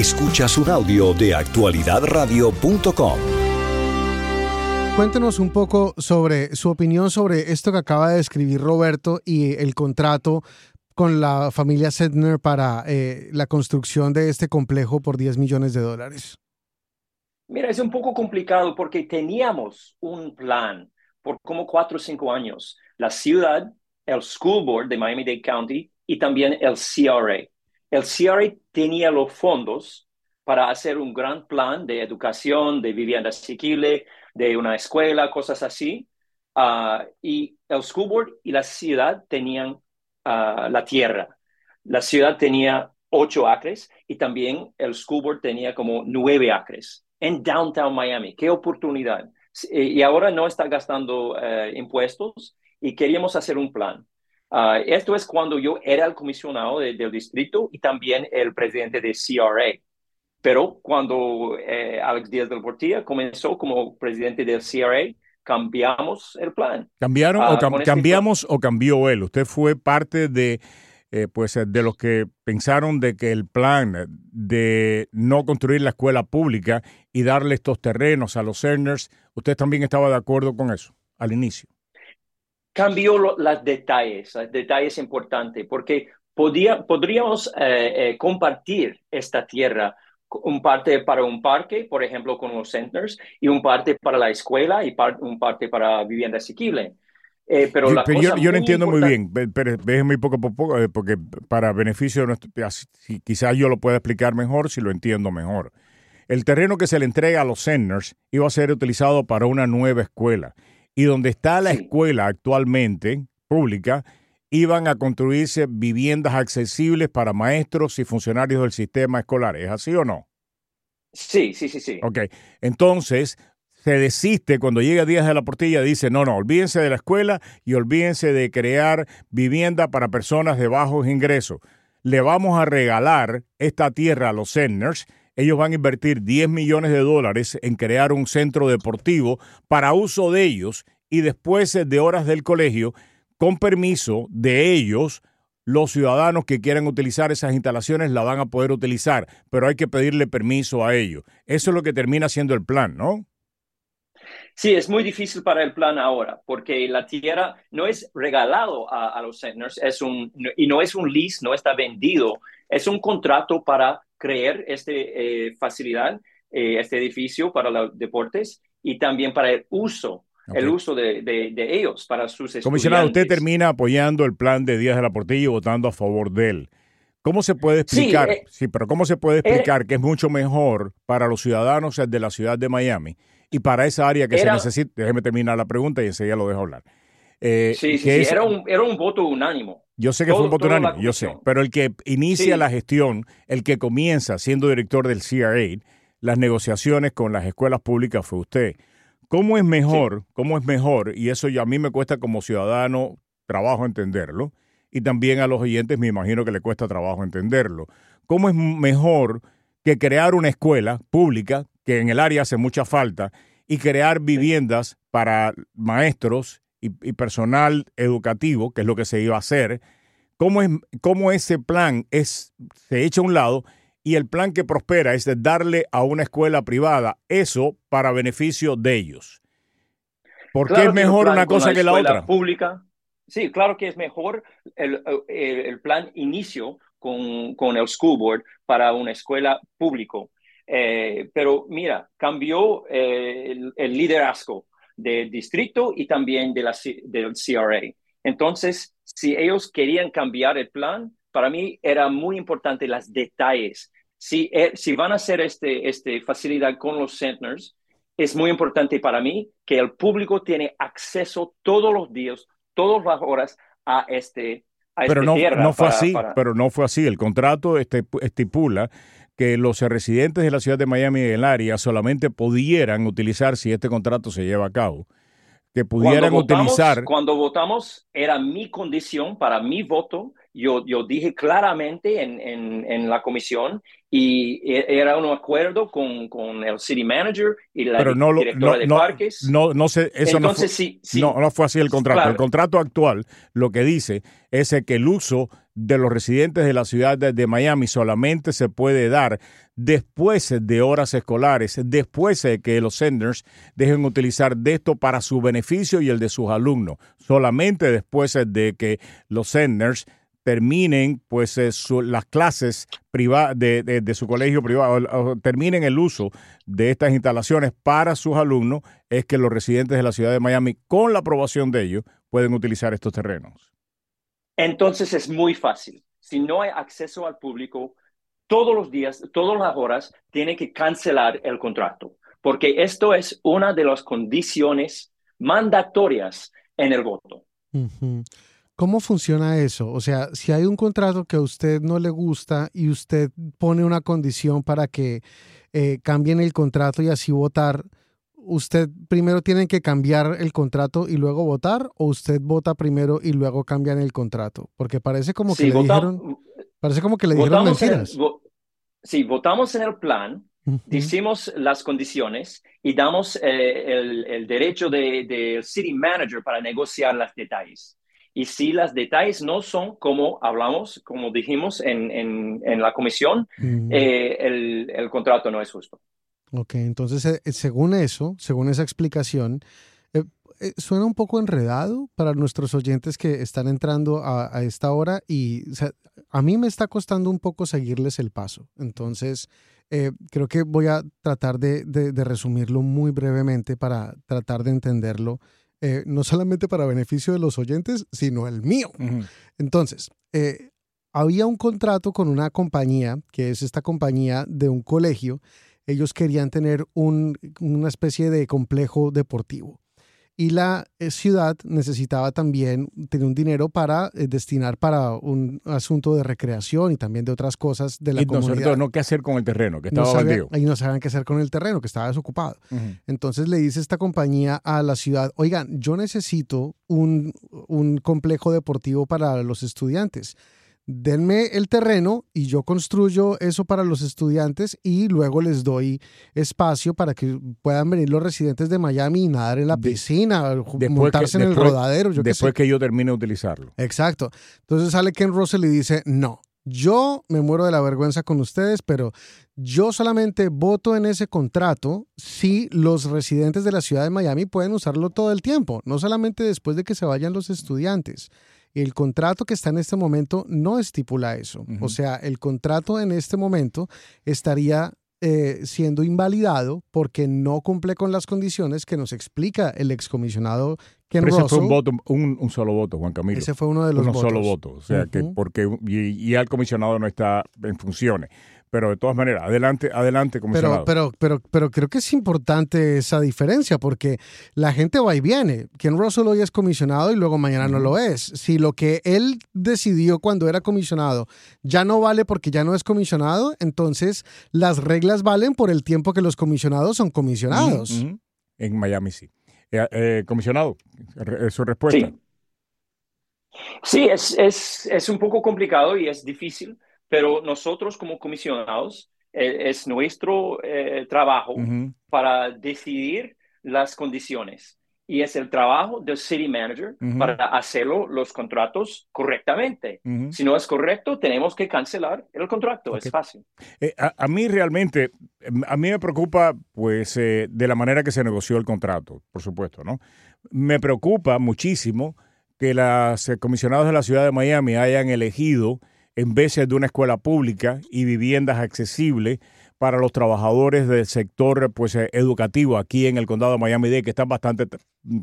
Escuchas un audio de actualidadradio.com. Cuéntenos un poco sobre su opinión sobre esto que acaba de escribir Roberto y el contrato con la familia Sedner para eh, la construcción de este complejo por 10 millones de dólares. Mira, es un poco complicado porque teníamos un plan por como cuatro o cinco años. La ciudad, el School Board de Miami-Dade County y también el CRA. El CRA tenía los fondos para hacer un gran plan de educación, de vivienda asequible, de una escuela, cosas así. Ah, y el School Board y la ciudad tenían la tierra. La ciudad tenía ocho acres y también el school board tenía como nueve acres en downtown Miami. ¡Qué oportunidad! Y ahora no está gastando eh, impuestos y queríamos hacer un plan. Ah, esto es cuando yo era el comisionado del distrito y también el presidente de CRA. Pero cuando eh, Alex Díaz del Portilla comenzó como presidente del CRA, cambiamos el plan. ¿Cambiaron o ah, cambiamos o cambió él? Usted fue parte de, eh, pues, de los que pensaron de que el plan de no construir la escuela pública y darle estos terrenos a los Cerners, ¿usted también estaba de acuerdo con eso al inicio? Cambió los detalles, los detalles importantes, porque podía, podríamos eh, eh, compartir esta tierra un parte para un parque, por ejemplo, con los centers, y un parte para la escuela y un parte para vivienda asequible. Eh, pero, yo, yo, no entiendo muy bien, pero déjeme poco a poco, eh, porque para beneficio de nuestro, quizás yo lo pueda explicar mejor si lo entiendo mejor. El terreno que se le entrega a los centers iba a ser utilizado para una nueva escuela. Y donde está la escuela actualmente, pública, iban a construirse viviendas accesibles para maestros y funcionarios del sistema escolar. ¿Es así o no? Sí, sí, sí, sí. Ok, entonces se desiste cuando llega Díaz de la Portilla, dice, no, no, olvídense de la escuela y olvídense de crear vivienda para personas de bajos ingresos. Le vamos a regalar esta tierra a los Senners. Ellos van a invertir 10 millones de dólares en crear un centro deportivo para uso de ellos y después de horas del colegio con permiso de ellos, los ciudadanos que quieran utilizar esas instalaciones la van a poder utilizar, pero hay que pedirle permiso a ellos. Eso es lo que termina siendo el plan, ¿no? Sí, es muy difícil para el plan ahora, porque la tierra no es regalado a, los centers, es un, y no es un lease, no está vendido, es un contrato para crear esta eh, facilidad, eh, este edificio para los deportes y también para el uso el uso de, ellos para sus estudiantes. Comisionado, usted termina apoyando el plan de Díaz de la Portilla y votando a favor de él. ¿Cómo se puede explicar? Eh, sí, pero ¿cómo se puede eh, explicar que es mucho mejor para los ciudadanos de la ciudad de Miami y para esa área que se necesita? Déjeme terminar la pregunta y enseguida lo dejo hablar. Eh, sí, sí, era, un, era un voto unánimo. Yo sé que fue un voto yo sé, pero el que inicia la gestión, el que comienza siendo director del CRA, las negociaciones con las escuelas públicas fue usted. ¿Cómo es mejor? ¿Cómo es mejor? Y eso ya a mí me cuesta como ciudadano trabajo entenderlo. Y también a los oyentes me imagino que le cuesta trabajo entenderlo. ¿Cómo es mejor que crear una escuela pública, que en el área hace mucha falta, y crear viviendas para maestros y, personal educativo, que es lo que se iba a hacer? ¿Cómo, es, cómo ese plan es, se echa a un lado y el plan que prospera es de darle a una escuela privada eso para beneficio de ellos. ¿Por qué es mejor una cosa que la otra? Pública. Sí, claro que es mejor el, el, plan inicio con, con, el school board para una escuela público. Eh, pero mira, cambió eh, el, liderazgo del distrito y también de la, del CRA. Entonces, si ellos querían cambiar el plan, para mí era muy importante los detalles. Si, eh, si van a hacer este, este facilidad con los centers, es muy importante para mí que el público tiene acceso todos los días, todas las horas a este a pero no, no fue así, pero no fue así. El contrato este, estipula que los residentes de la ciudad de Miami y del área solamente pudieran utilizar si este contrato se lleva a cabo que pudieran utilizar. Cuando votamos, era mi condición para mi voto yo, yo dije claramente en, en, la comisión y e, era un acuerdo con, con el city manager y la directora de parques. No, no sé, eso no, fue, no, fue así el contrato. El contrato actual lo que dice es que el uso de los residentes de la ciudad de, Miami solamente se puede dar después de horas escolares, después de que los senders dejen utilizar de esto para su beneficio y el de sus alumnos, solamente después de que los senders terminen pues eh, las clases privadas de, su colegio privado, o, terminen el uso de estas instalaciones para sus alumnos, es que los residentes de la ciudad de Miami, con la aprobación de ellos, pueden utilizar estos terrenos. Entonces es muy fácil. Si no hay acceso al público, todos los días, todas las horas, tiene que cancelar el contrato, porque esto es una de las condiciones mandatorias en el voto. ¿Cómo funciona eso? O sea, si hay un contrato que a usted no le gusta y usted pone una condición para que eh, cambien el contrato y así votar, ¿usted primero tiene que cambiar el contrato y luego votar o usted vota primero y luego cambian el contrato? Porque parece como que le dijeron, parece como que le dijeron mentiras. sí, votamos en el plan, decimos las condiciones y damos eh, el, derecho del de city manager para negociar los detalles. Y si los detalles no son como hablamos, como dijimos en, en, la comisión, eh, el, el, contrato no es justo. Ok, entonces eh, eh, según eso, según esa explicación, suena un poco enredado para nuestros oyentes que están entrando a, a esta hora y a mí me está costando un poco seguirles el paso. Entonces, creo que voy a tratar de, de, de resumirlo muy brevemente para tratar de entenderlo eh, no solamente para beneficio de los oyentes, sino el mío. Entonces, eh, había un contrato con una compañía, que es esta compañía de un colegio. Ellos querían tener una especie de complejo deportivo y la eh, ciudad necesitaba también tener un dinero para eh, destinar para un asunto de recreación y también de otras cosas de la y comunidad. no qué hacer con el terreno, que estaba no Y no sabían qué hacer con el terreno, que estaba desocupado. Entonces le dice esta compañía a la ciudad, oigan, yo necesito un, un complejo deportivo para los estudiantes denme el terreno y yo construyo eso para los estudiantes y luego les doy espacio para que puedan venir los residentes de Miami y nadar en la piscina, montarse en el rodadero. después que yo termine de utilizarlo. Exacto. Entonces sale Ken Russell y dice, no, yo me muero de la vergüenza con ustedes, pero yo solamente voto en ese contrato si los residentes de la ciudad de Miami pueden usarlo todo el tiempo, no solamente después de que se vayan los estudiantes. El contrato que está en este momento no estipula eso. O sea, el contrato en este momento estaría eh, siendo invalidado porque no cumple con las condiciones que nos explica el excomisionado Ken Pero ese fue un, voto, un, solo voto, Juan Camilo. Ese fue uno de los votos. Un solo voto. O sea, que porque y, y, el comisionado no está en funciones. Pero de todas maneras, adelante, adelante, comisionado. Pero, pero, pero, pero creo que es importante esa diferencia porque la gente va y viene. Ken Russell hoy es comisionado y luego mañana no lo es. Si lo que él decidió cuando era comisionado ya no vale porque ya no es comisionado, entonces las reglas valen por el tiempo que los comisionados son comisionados. En Miami sí. Eh, eh, comisionado, su respuesta. Sí, sí es, es, es un poco complicado y es difícil pero nosotros como comisionados eh, es nuestro eh, trabajo para decidir las condiciones y es el trabajo del city manager para hacerlo los contratos correctamente. Si no es correcto, tenemos que cancelar el contrato, es fácil. Eh, a, mí realmente, a mí me preocupa pues de la manera que se negoció el contrato, por supuesto, ¿no? Me preocupa muchísimo que los comisionados de la ciudad de Miami hayan elegido en vez de una escuela pública y viviendas accesibles para los trabajadores del sector pues, eh, educativo aquí en el condado de Miami-Dade que están bastante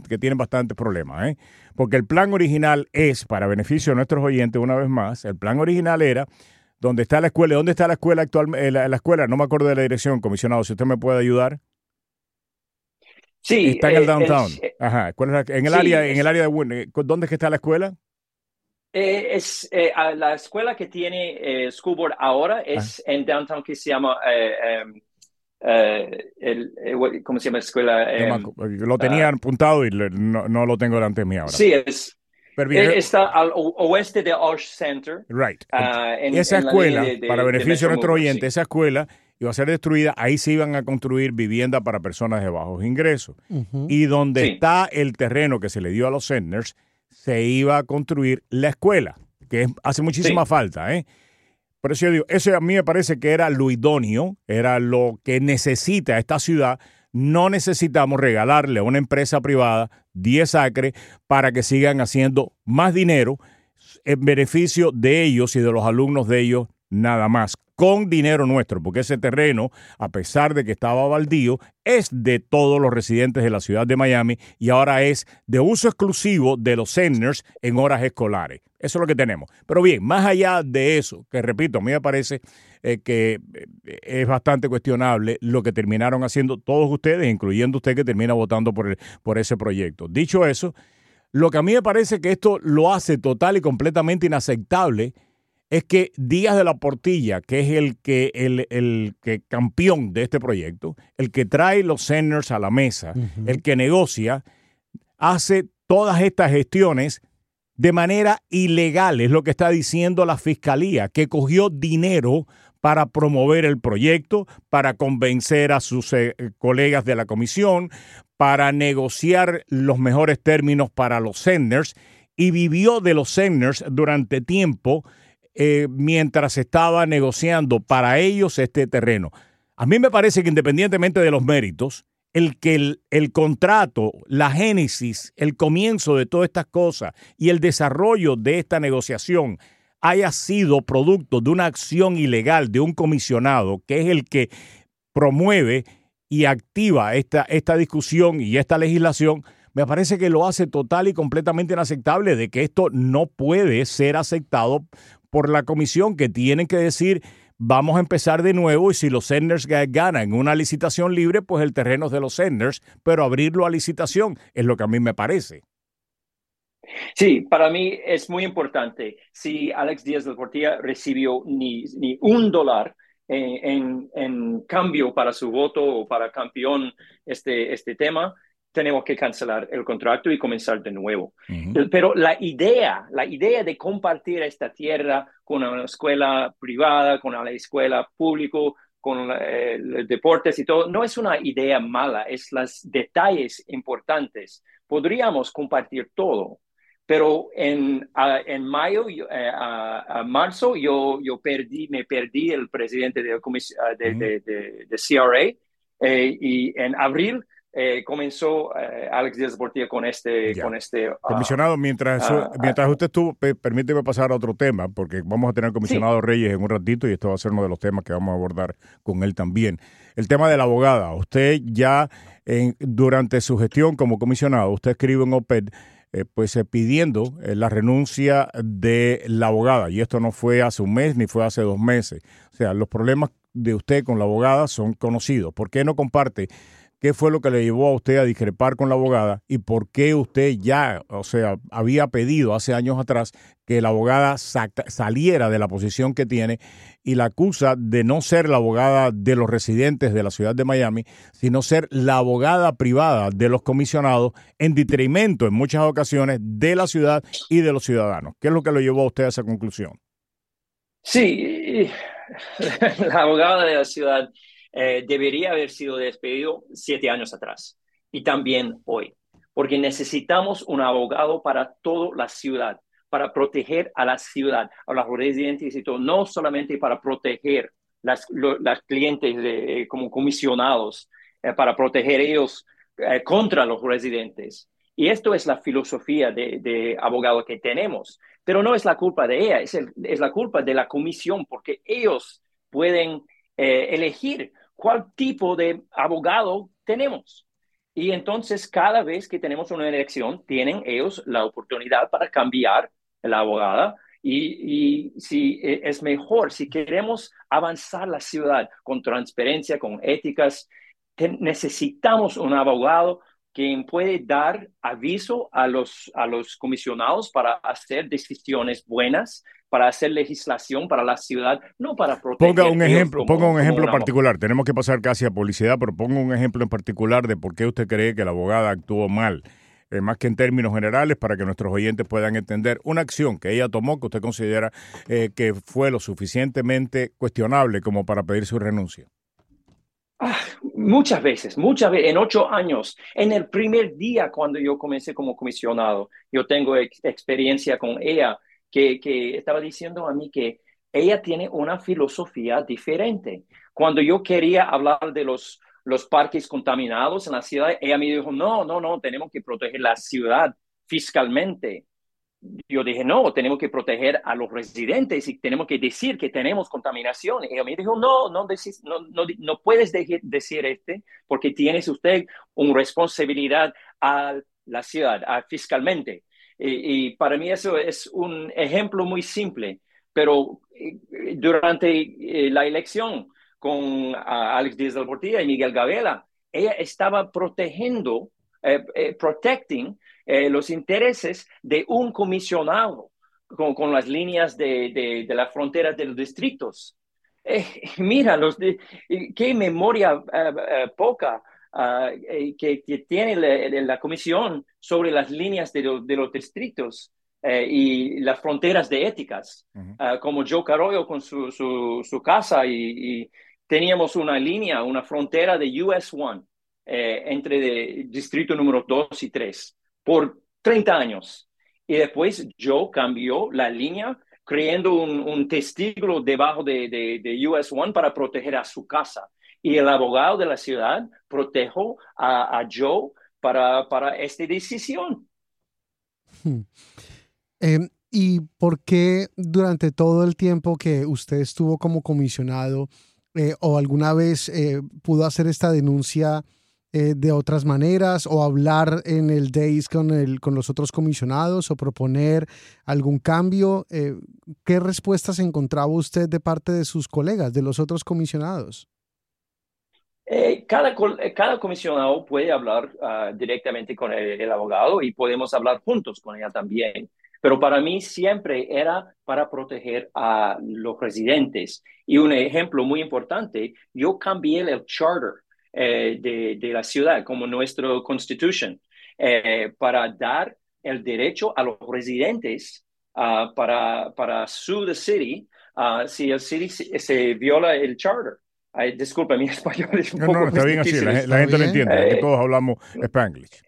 que tienen bastantes problemas, ¿eh? porque el plan original es para beneficio de nuestros oyentes una vez más, el plan original era donde está la escuela, ¿dónde está la escuela actualmente? Eh, la, escuela, no me acuerdo de la dirección, comisionado, si usted me puede ayudar. Sí, está en el downtown. Ajá, en el área, en el área de ¿dónde es que está la escuela? Eh, es eh, la escuela que tiene eh, School Board ahora es en downtown que se llama em, el, ¿cómo se llama la escuela? Em, lo tenía ah. apuntado y no, lo tengo delante de mí ahora. Sí, es Eh, está al oeste de Arch Center. Right. Ah, esa escuela, para beneficio de, nuestro oyente, esa escuela iba a ser destruida. Ahí se iban a construir viviendas para personas de bajos ingresos. Y donde está el terreno que se le dio a los Senders, se iba a construir la escuela, que hace muchísima falta, ¿eh? Por eso yo digo, eso a mí me parece que era lo idóneo, era lo que necesita esta ciudad no necesitamos regalarle a una empresa privada 10 acres para que sigan haciendo más dinero en beneficio de ellos y de los alumnos de ellos nada más, con dinero nuestro, porque ese terreno, a pesar de que estaba baldío, es de todos los residentes de la ciudad de Miami y ahora es de uso exclusivo de los seniors en horas escolares. Eso es lo que tenemos. Pero bien, más allá de eso, que repito, a mí me parece eh, que eh, es bastante cuestionable lo que terminaron haciendo todos ustedes, incluyendo usted que termina votando por, el, por ese proyecto. Dicho eso, lo que a mí me parece que esto lo hace total y completamente inaceptable es que Díaz de la Portilla, que es el que el, el que campeón de este proyecto, el que trae los seners a la mesa, el que negocia, hace todas estas gestiones de manera ilegal, es lo que está diciendo la fiscalía, que cogió dinero para promover el proyecto, para convencer a sus eh, colegas de la comisión, para negociar los mejores términos para los senders y vivió de los senders durante tiempo eh, mientras estaba negociando para ellos este terreno. A mí me parece que independientemente de los méritos, el que el, el, contrato, la génesis, el comienzo de todas estas cosas y el desarrollo de esta negociación haya sido producto de una acción ilegal de un comisionado que es el que promueve y activa esta, esta discusión y esta legislación, me parece que lo hace total y completamente inaceptable de que esto no puede ser aceptado por la comisión que tienen que decir vamos a empezar de nuevo y si los senders ganan una licitación libre, pues el terreno es de los senders, pero abrirlo a licitación es lo que a mí me parece. Sí, para mí es muy importante. Si Alex Díaz del Portilla recibió ni, ni un dólar en, en, cambio para su voto o para campeón este, este tema, tenemos que cancelar el contrato y comenzar de nuevo. Pero la idea, la idea de compartir esta tierra con una escuela privada, con una escuela pública, con eh, deportes y todo, no es una idea mala, es los detalles importantes. Podríamos compartir todo, pero en, en mayo, eh, a, marzo, yo, yo perdí, me perdí el presidente de, de, de, CRA eh, y en abril eh, comenzó eh, Alex Díaz Portilla con este... Con este ah, comisionado, mientras, ah, mientras ah, usted estuvo, permíteme pasar a otro tema, porque vamos a tener comisionado Reyes en un ratito y esto va a ser uno de los temas que vamos a abordar con él también. El tema de la abogada. Usted ya en, durante su gestión como comisionado, usted escribe en OPED eh, pues pidiendo la renuncia de la abogada. Y esto no fue hace un mes ni fue hace dos meses. O sea, los problemas de usted con la abogada son conocidos. ¿Por qué no comparte qué fue lo que le llevó a usted a discrepar con la abogada y por qué usted ya, o sea, había pedido hace años atrás que la abogada saliera de la posición que tiene y la acusa de no ser la abogada de los residentes de la ciudad de Miami, sino ser la abogada privada de los comisionados en detrimento en muchas ocasiones de la ciudad y de los ciudadanos. ¿Qué es lo que lo llevó a usted a esa conclusión? Sí, la abogada de la ciudad eh, debería haber sido despedido siete años atrás y también hoy, porque necesitamos un abogado para toda la ciudad, para proteger a la ciudad, a los residentes y todo, no solamente para proteger las, las clientes de, como comisionados, eh, para proteger ellos eh, contra los residentes. Y esto es la filosofía de, de, abogado que tenemos. Pero no es la culpa de ella, es, es la culpa de la comisión, porque ellos pueden elegir cuál tipo de abogado tenemos. Y entonces cada vez que tenemos una elección, tienen ellos la oportunidad para cambiar la abogada. Y, si e, es mejor, si queremos avanzar la ciudad con transparencia, con éticas, necesitamos un abogado quien puede dar aviso a los, a los comisionados para hacer decisiones buenas para hacer legislación para la ciudad, no para proteger. Ponga un ejemplo, ponga un ejemplo particular. Tenemos que pasar casi a publicidad, pero ponga un ejemplo en particular de por qué usted cree que la abogada actuó mal eh, más que en términos generales, para que nuestros oyentes puedan entender una acción que ella tomó que usted considera eh, que fue lo suficientemente cuestionable como para pedir su renuncia. Ah, muchas veces, muchas veces, en ocho años, en el primer día cuando yo comencé como comisionado, yo tengo experiencia con ella, que, que estaba diciendo a mí que ella tiene una filosofía diferente. Cuando yo quería hablar de los, los parques contaminados en la ciudad, ella me dijo, no, no, no, tenemos que proteger la ciudad fiscalmente. Yo dije, no, tenemos que proteger a los residentes y tenemos que decir que tenemos contaminación. Ella me dijo, no, no, no, no, puedes decir este porque tienes usted una responsabilidad a la ciudad, fiscalmente. Y, y, para mí eso es un ejemplo muy simple, pero eh, durante eh, la elección con Alex Díaz del Portilla y Miguel Gavela, ella estaba protegiendo, protecting los intereses de un comisionado con, con las líneas de, de, de las fronteras de los distritos. mira, los de, qué memoria poca uh, que, que, tiene la, la, comisión sobre las líneas de, lo, de los distritos eh, y las fronteras de éticas, uh -huh. uh, como Joe Carollo con su, su, su casa y, y, teníamos una línea, una frontera de US 1 eh, entre el distrito número 2 y 3 por 30 años. Y después Joe cambió la línea creando un, un testículo debajo de, de, de US 1 para proteger a su casa y el abogado de la ciudad protegió a, a Joe para, para esta decisión. Hmm. Eh, ¿Y por qué durante todo el tiempo que usted estuvo como comisionado eh, o alguna vez eh, pudo hacer esta denuncia eh, de otras maneras o hablar en el DAYS con, con los otros comisionados o proponer algún cambio? Eh, ¿Qué respuestas encontraba usted de parte de sus colegas, de los otros comisionados? Eh, cada, cada, comisionado puede hablar uh, directamente con el, el, abogado y podemos hablar juntos con ella también. Pero para mí siempre era para proteger a los residentes. Y un ejemplo muy importante, yo cambié el charter eh, de, de, la ciudad como nuestra constitution eh, para dar el derecho a los residentes uh, para, para sue the city uh, si el city se, se viola el charter. Ay, disculpa, mi español es un no, poco no, está bien así, la, la gente lo entiende, eh, que todos hablamos spanglish.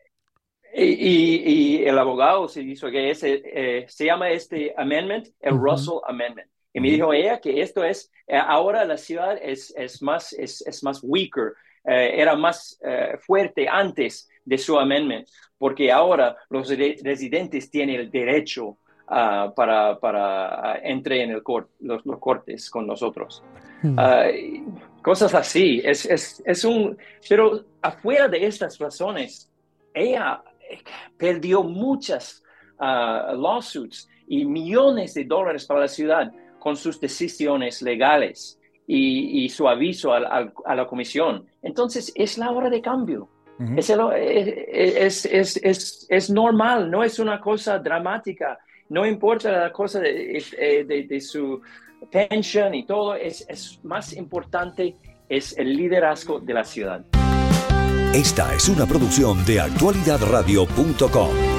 Y, y, y, el abogado se hizo que ese, eh, se llama este amendment, el uh -huh. Russell Amendment. Y me dijo ella que esto es, eh, ahora la ciudad es, es, más, es, es más weaker, eh, era más fuerte antes de su amendment, porque ahora los re residentes tienen el derecho Uh, para, para uh, entre en el los, los, cortes con nosotros. Uh, cosas así. Es, es, es, un, pero afuera de estas razones, ella perdió muchas lawsuits y millones de dólares para la ciudad con sus decisiones legales y, y su aviso al, al, a la comisión. Entonces, es la hora de cambio. Uh -huh. es, es, es, es, normal, no es una cosa dramática no importa la cosa de, de, de su pensión y todo, es, es, más importante es el liderazgo de la ciudad. Esta es una producción de actualidadradio.com.